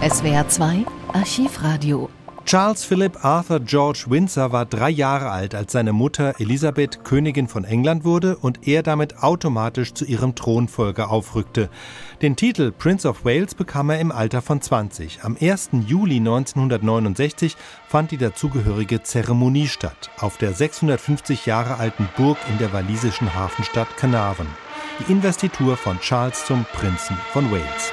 SWR 2 Archivradio. Charles Philip Arthur George Windsor war drei Jahre alt, als seine Mutter Elisabeth Königin von England wurde und er damit automatisch zu ihrem Thronfolger aufrückte. Den Titel Prince of Wales bekam er im Alter von 20. Am 1. Juli 1969 fand die dazugehörige Zeremonie statt, auf der 650 Jahre alten Burg in der walisischen Hafenstadt Carnarvon. Die Investitur von Charles zum Prinzen von Wales.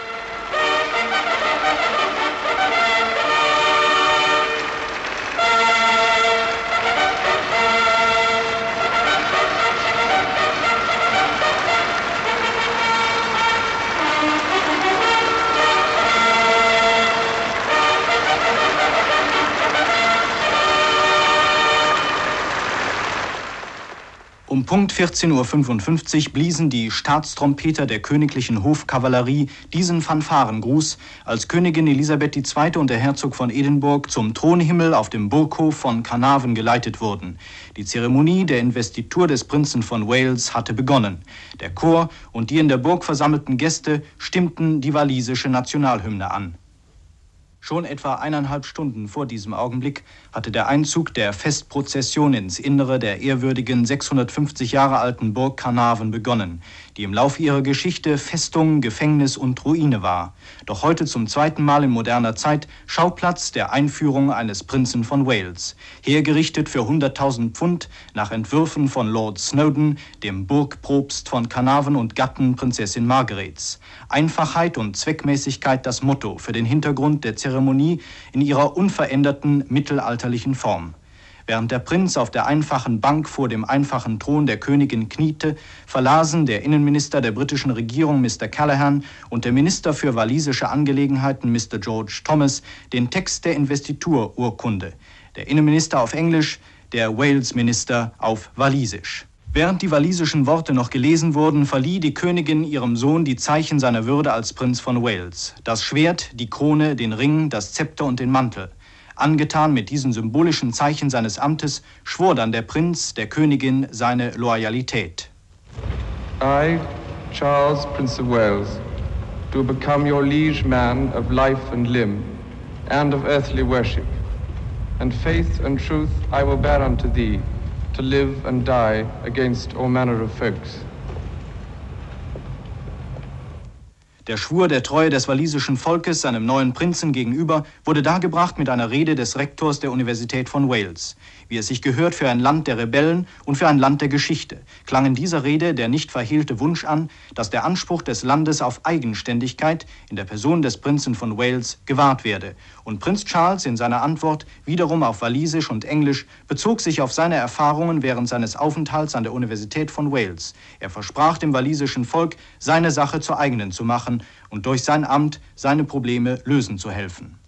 Um Punkt 14.55 Uhr bliesen die Staatstrompeter der königlichen Hofkavallerie diesen Fanfarengruß, als Königin Elisabeth II. und der Herzog von Edinburgh zum Thronhimmel auf dem Burghof von Carnarvon geleitet wurden. Die Zeremonie der Investitur des Prinzen von Wales hatte begonnen. Der Chor und die in der Burg versammelten Gäste stimmten die walisische Nationalhymne an. Schon etwa eineinhalb Stunden vor diesem Augenblick hatte der Einzug der Festprozession ins Innere der ehrwürdigen 650 Jahre alten Burg Carnarvon begonnen, die im Lauf ihrer Geschichte Festung, Gefängnis und Ruine war, doch heute zum zweiten Mal in moderner Zeit Schauplatz der Einführung eines Prinzen von Wales, hergerichtet für 100.000 Pfund nach Entwürfen von Lord Snowdon, dem Burgprobst von Carnarvon und Gatten Prinzessin Margarets. Einfachheit und Zweckmäßigkeit das Motto für den Hintergrund der Zeremonie Zeremonie in ihrer unveränderten mittelalterlichen Form. Während der Prinz auf der einfachen Bank vor dem einfachen Thron der Königin kniete, verlasen der Innenminister der britischen Regierung Mr. Callaghan und der Minister für walisische Angelegenheiten Mr. George Thomas den Text der Investitururkunde. Der Innenminister auf Englisch, der Wales-Minister auf Walisisch. Während die walisischen Worte noch gelesen wurden, verlieh die Königin ihrem Sohn die Zeichen seiner Würde als Prinz von Wales. Das Schwert, die Krone, den Ring, das Zepter und den Mantel. Angetan mit diesen symbolischen Zeichen seines Amtes, schwor dann der Prinz der Königin seine Loyalität. I, Charles, Prince of Wales, do become your liege man of life and limb, and of earthly worship, and faith and truth I will bear unto thee, to live and die against all manner of folks. Der Schwur der Treue des walisischen Volkes seinem neuen Prinzen gegenüber wurde dargebracht mit einer Rede des Rektors der Universität von Wales. Wie es sich gehört für ein Land der Rebellen und für ein Land der Geschichte, klang in dieser Rede der nicht verhehlte Wunsch an, dass der Anspruch des Landes auf Eigenständigkeit in der Person des Prinzen von Wales gewahrt werde. Und Prinz Charles in seiner Antwort wiederum auf Walisisch und Englisch bezog sich auf seine Erfahrungen während seines Aufenthalts an der Universität von Wales. Er versprach dem walisischen Volk, seine Sache zur eigenen zu machen und durch sein Amt seine Probleme lösen zu helfen.